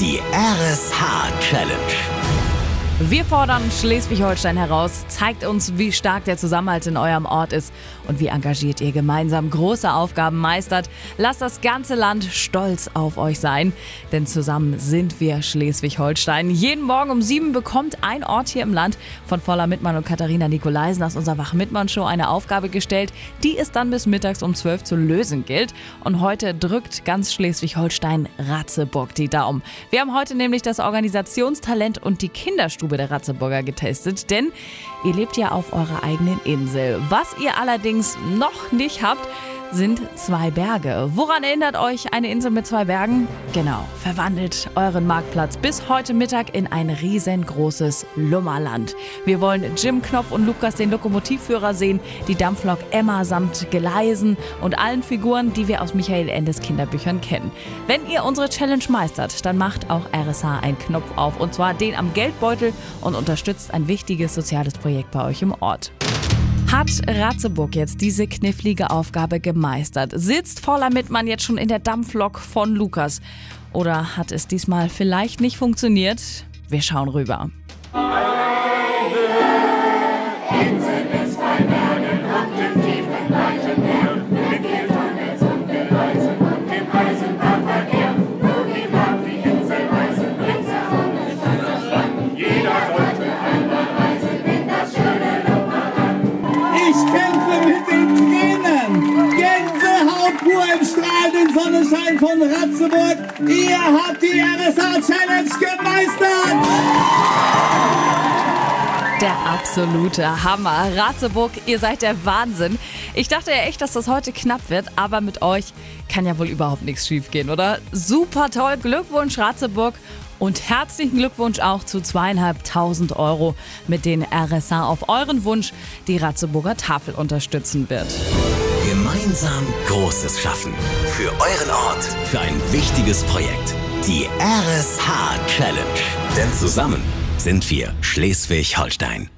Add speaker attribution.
Speaker 1: Die RSH Challenge.
Speaker 2: Wir fordern Schleswig-Holstein heraus. Zeigt uns, wie stark der Zusammenhalt in eurem Ort ist und wie engagiert ihr gemeinsam große Aufgaben meistert. Lasst das ganze Land stolz auf euch sein, denn zusammen sind wir Schleswig-Holstein. Jeden Morgen um sieben bekommt ein Ort hier im Land von Voller Mittmann und Katharina Nikolaisen aus unserer Wach-Mittmann-Show eine Aufgabe gestellt, die es dann bis mittags um zwölf zu lösen gilt. Und heute drückt ganz Schleswig-Holstein Ratzeburg die Daumen. Wir haben heute nämlich das Organisationstalent und die Kinderstube der Ratzeburger getestet, denn ihr lebt ja auf eurer eigenen Insel. Was ihr allerdings noch nicht habt, sind zwei Berge. Woran erinnert euch eine Insel mit zwei Bergen? Genau, verwandelt euren Marktplatz bis heute Mittag in ein riesengroßes Lummerland. Wir wollen Jim Knopf und Lukas den Lokomotivführer sehen, die Dampflok Emma samt Gleisen und allen Figuren, die wir aus Michael Endes Kinderbüchern kennen. Wenn ihr unsere Challenge meistert, dann macht auch RSH einen Knopf auf und zwar den am Geldbeutel und unterstützt ein wichtiges soziales Projekt bei euch im Ort. Hat Ratzeburg jetzt diese knifflige Aufgabe gemeistert? Sitzt voller Mittmann jetzt schon in der Dampflok von Lukas? Oder hat es diesmal vielleicht nicht funktioniert? Wir schauen rüber.
Speaker 3: Ich von Ratzeburg. Ihr habt die RSA Challenge gemeistert.
Speaker 2: Der absolute Hammer. Ratzeburg, ihr seid der Wahnsinn. Ich dachte ja echt, dass das heute knapp wird, aber mit euch kann ja wohl überhaupt nichts schiefgehen, oder? Super toll. Glückwunsch, Ratzeburg. Und herzlichen Glückwunsch auch zu zweieinhalbtausend Euro, mit denen RSA auf euren Wunsch die Ratzeburger Tafel unterstützen wird.
Speaker 1: Gemeinsam Großes schaffen. Für euren Ort. Für ein wichtiges Projekt. Die RSH Challenge. Denn zusammen sind wir Schleswig-Holstein.